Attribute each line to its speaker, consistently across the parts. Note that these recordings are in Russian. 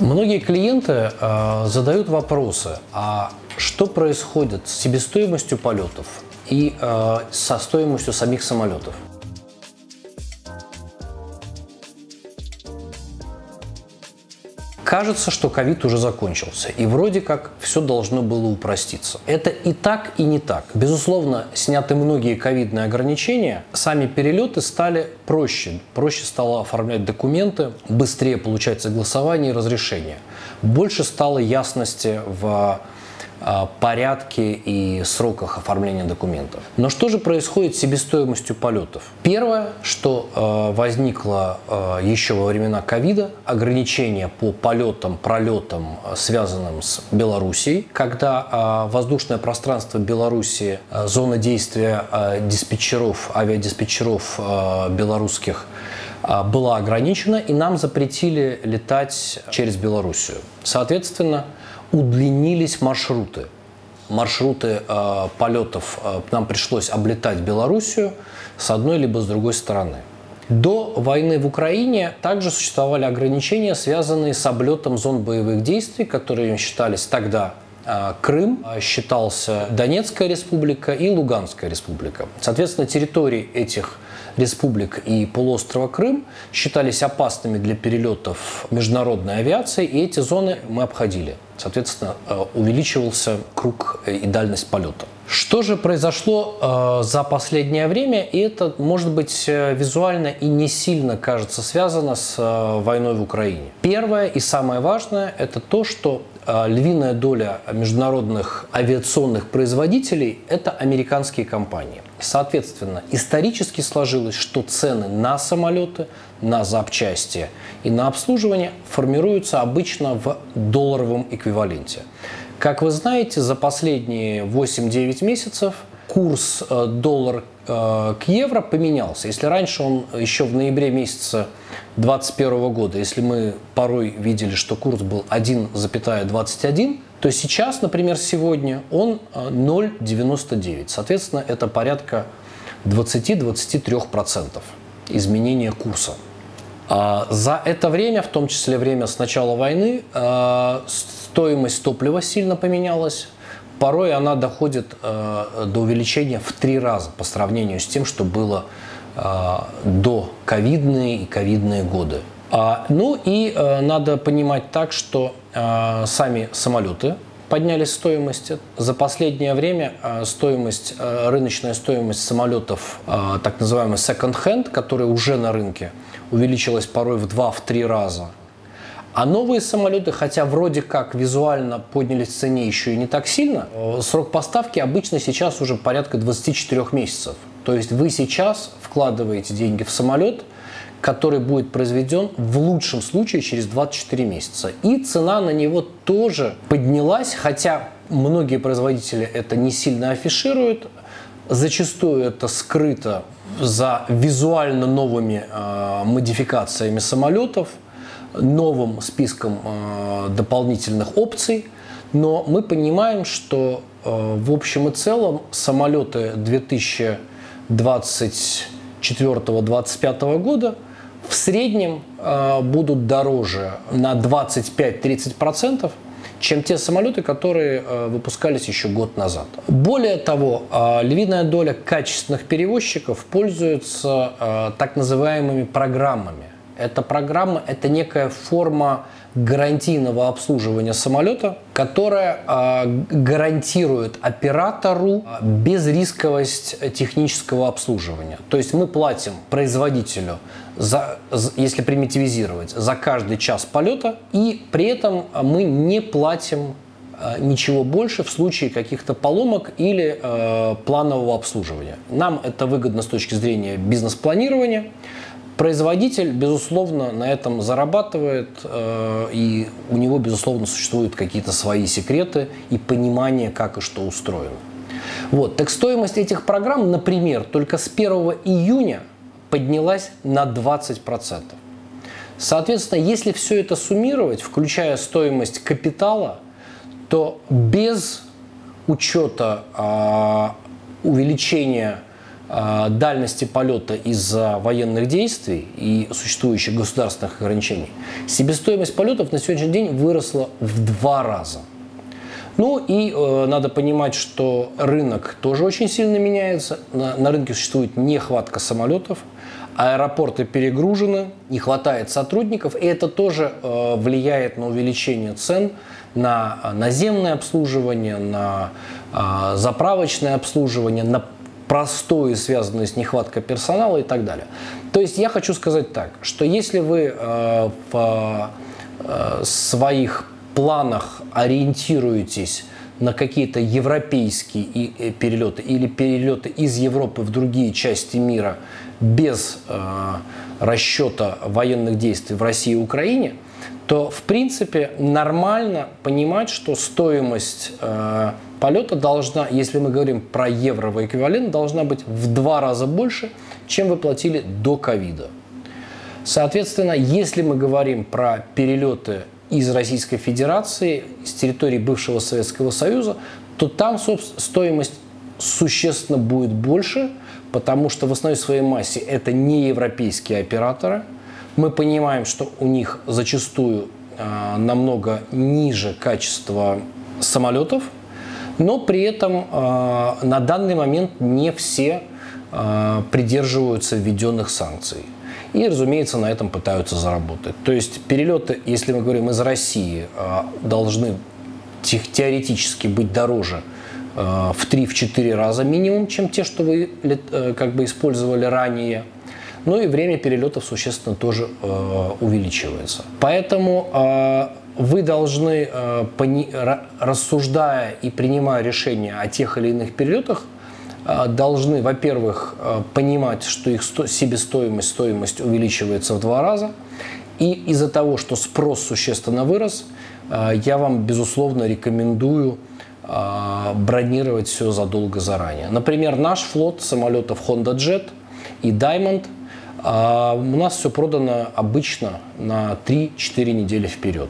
Speaker 1: Многие клиенты э, задают вопросы, а что происходит с себестоимостью полетов и э, со стоимостью самих самолетов? Кажется, что ковид уже закончился, и вроде как все должно было упроститься. Это и так, и не так. Безусловно, сняты многие ковидные ограничения, сами перелеты стали проще. Проще стало оформлять документы, быстрее получать согласование и разрешение. Больше стало ясности в порядке и сроках оформления документов. Но что же происходит с себестоимостью полетов? Первое, что э, возникло э, еще во времена ковида, ограничения по полетам, пролетам, э, связанным с Белоруссией, когда э, воздушное пространство Белоруссии, э, зона действия э, диспетчеров, авиадиспетчеров э, белорусских была ограничена, и нам запретили летать через Белоруссию. Соответственно, удлинились маршруты. Маршруты э, полетов э, нам пришлось облетать Белоруссию с одной либо с другой стороны. До войны в Украине также существовали ограничения, связанные с облетом зон боевых действий, которые считались тогда Крым, э, считался Донецкая республика и Луганская республика. Соответственно, территории этих республик и полуострова Крым считались опасными для перелетов международной авиации, и эти зоны мы обходили. Соответственно, э, увеличивался круг и дальность полета. Что же произошло за последнее время? И это, может быть, э, визуально и не сильно кажется связано с войной в Украине. Первое и самое важное – это то, что львиная доля международных авиационных производителей – это американские компании. Соответственно, исторически сложилось, что цены на самолеты, на запчасти и на обслуживание формируются обычно в долларовом эквиваленте. Как вы знаете, за последние 8-9 месяцев курс э, доллар э, к евро поменялся. Если раньше он еще в ноябре месяца 2021 года, если мы порой видели, что курс был 1,21, то сейчас, например, сегодня он 0,99. Э, Соответственно, это порядка 20-23% изменения курса. А за это время, в том числе время с начала войны, стоимость топлива сильно поменялась. Порой она доходит э, до увеличения в три раза по сравнению с тем, что было э, до ковидные и ковидные годы. А, ну и э, надо понимать так, что э, сами самолеты поднялись стоимости. За последнее время э, стоимость, э, рыночная стоимость самолетов, э, так называемый second hand, которые уже на рынке, увеличилась порой в 2-3 раза. А новые самолеты, хотя вроде как визуально поднялись в цене еще и не так сильно, э, срок поставки обычно сейчас уже порядка 24 месяцев. То есть вы сейчас вкладываете деньги в самолет, который будет произведен в лучшем случае через 24 месяца. И цена на него тоже поднялась, хотя многие производители это не сильно афишируют. Зачастую это скрыто за визуально новыми э, модификациями самолетов – новым списком э, дополнительных опций, но мы понимаем, что э, в общем и целом самолеты 2024-2025 года в среднем э, будут дороже на 25-30%, чем те самолеты, которые выпускались еще год назад. Более того, львиная доля качественных перевозчиков пользуется так называемыми программами. Эта программа – это некая форма гарантийного обслуживания самолета, которая э, гарантирует оператору безрисковость технического обслуживания. То есть мы платим производителю, за, если примитивизировать, за каждый час полета, и при этом мы не платим ничего больше в случае каких-то поломок или э, планового обслуживания. Нам это выгодно с точки зрения бизнес-планирования. Производитель, безусловно, на этом зарабатывает, э, и у него, безусловно, существуют какие-то свои секреты и понимание, как и что устроено. Вот. Так стоимость этих программ, например, только с 1 июня поднялась на 20%. Соответственно, если все это суммировать, включая стоимость капитала, то без учета э, увеличения э, дальности полета из-за военных действий и существующих государственных ограничений, себестоимость полетов на сегодняшний день выросла в два раза. Ну и э, надо понимать, что рынок тоже очень сильно меняется. На, на рынке существует нехватка самолетов, аэропорты перегружены, не хватает сотрудников, и это тоже э, влияет на увеличение цен на наземное обслуживание, на э, заправочное обслуживание, на простое, связанное с нехваткой персонала и так далее. То есть я хочу сказать так, что если вы э, в э, своих планах ориентируетесь на какие-то европейские э, перелеты или перелеты из Европы в другие части мира без э, расчета военных действий в России и Украине, то в принципе нормально понимать, что стоимость э, полета должна, если мы говорим про евровый эквивалент, должна быть в два раза больше, чем вы платили до ковида. Соответственно, если мы говорим про перелеты из Российской Федерации, с территории бывшего Советского Союза, то там стоимость существенно будет больше, потому что в основе своей массе это не европейские операторы. Мы понимаем, что у них зачастую э, намного ниже качество самолетов, но при этом э, на данный момент не все э, придерживаются введенных санкций и, разумеется, на этом пытаются заработать. То есть перелеты, если мы говорим из России, а, должны теоретически быть дороже в 3-4 раза минимум, чем те, что вы э, как бы использовали ранее. Ну и время перелетов существенно тоже э, увеличивается. Поэтому э, вы должны, рассуждая и принимая решения о тех или иных перелетах, а, должны, во-первых, а, понимать, что их себестоимость, стоимость увеличивается в два раза. И из-за того, что спрос существенно вырос, я вам, безусловно, рекомендую бронировать все задолго заранее. Например, наш флот самолетов Honda Jet и Diamond у нас все продано обычно на 3-4 недели вперед.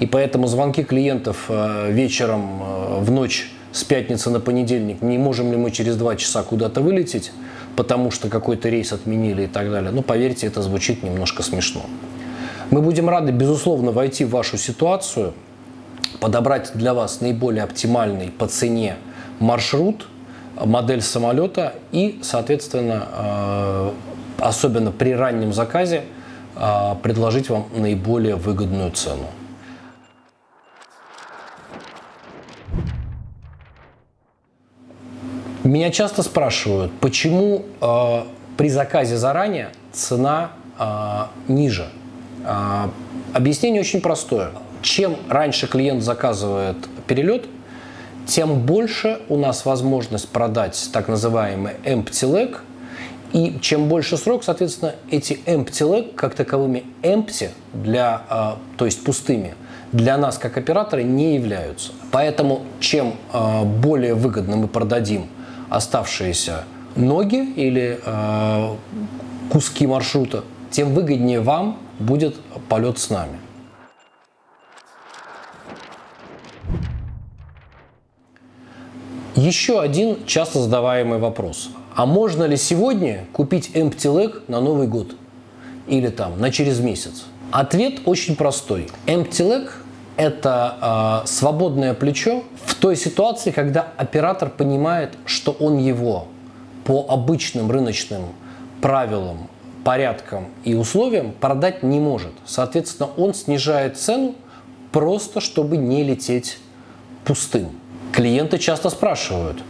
Speaker 1: И поэтому звонки клиентов вечером в ночь с пятницы на понедельник, не можем ли мы через два часа куда-то вылететь, потому что какой-то рейс отменили и так далее. Ну, поверьте, это звучит немножко смешно. Мы будем рады, безусловно, войти в вашу ситуацию, подобрать для вас наиболее оптимальный по цене маршрут, модель самолета и, соответственно, э, особенно при раннем заказе, э, предложить вам наиболее выгодную цену. Меня часто спрашивают, почему э, при заказе заранее цена э, ниже. Э, объяснение очень простое. Чем раньше клиент заказывает перелет, тем больше у нас возможность продать так называемый empty leg, и чем больше срок, соответственно, эти empty leg как таковыми empty, для, э, то есть пустыми, для нас как оператора не являются. Поэтому чем э, более выгодно мы продадим оставшиеся ноги или э, куски маршрута, тем выгоднее вам будет полет с нами. Еще один часто задаваемый вопрос. А можно ли сегодня купить empty leg на Новый год? Или там на через месяц? Ответ очень простой. Empty leg – это э, свободное плечо в той ситуации, когда оператор понимает, что он его по обычным рыночным правилам, порядкам и условиям продать не может. Соответственно, он снижает цену просто, чтобы не лететь пустым. Клиенты часто спрашивают,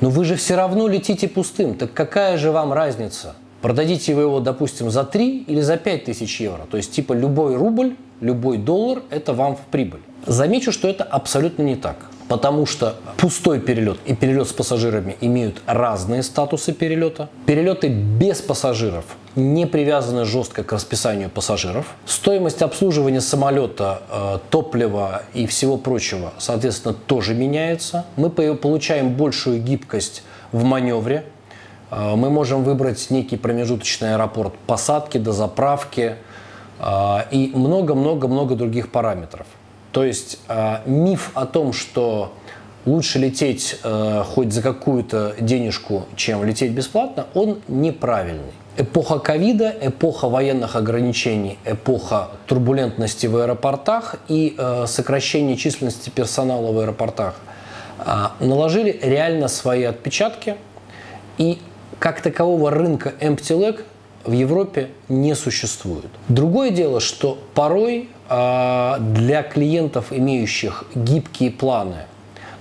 Speaker 1: ну вы же все равно летите пустым, так какая же вам разница? Продадите вы его, допустим, за 3 или за 5 тысяч евро. То есть, типа, любой рубль, любой доллар – это вам в прибыль. Замечу, что это абсолютно не так потому что пустой перелет и перелет с пассажирами имеют разные статусы перелета. Перелеты без пассажиров не привязаны жестко к расписанию пассажиров. Стоимость обслуживания самолета, э, топлива и всего прочего, соответственно, тоже меняется. Мы получаем большую гибкость в маневре. Э, мы можем выбрать некий промежуточный аэропорт посадки, до заправки э, и много-много-много других параметров. То есть э, миф о том, что лучше лететь э, хоть за какую-то денежку, чем лететь бесплатно, он неправильный. Эпоха ковида, эпоха военных ограничений, эпоха турбулентности в аэропортах и э, сокращения численности персонала в аэропортах э, наложили реально свои отпечатки. И как такового рынка empty leg в Европе не существует. Другое дело, что порой э, для клиентов, имеющих гибкие планы,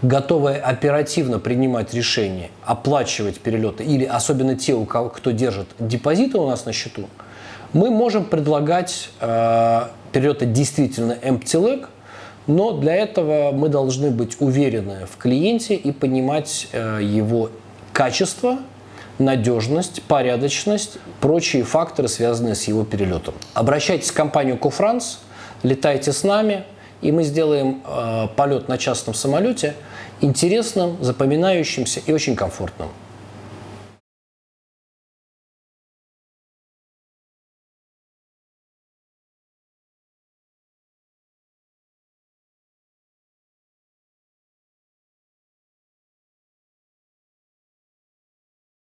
Speaker 1: готовые оперативно принимать решения, оплачивать перелеты, или особенно те, у кого, кто держит депозиты у нас на счету, мы можем предлагать э, перелеты действительно empty leg, но для этого мы должны быть уверены в клиенте и понимать э, его качество, надежность, порядочность, прочие факторы, связанные с его перелетом. Обращайтесь в компанию Кофранс, летайте с нами, и мы сделаем э, полет на частном самолете интересным, запоминающимся и очень комфортным.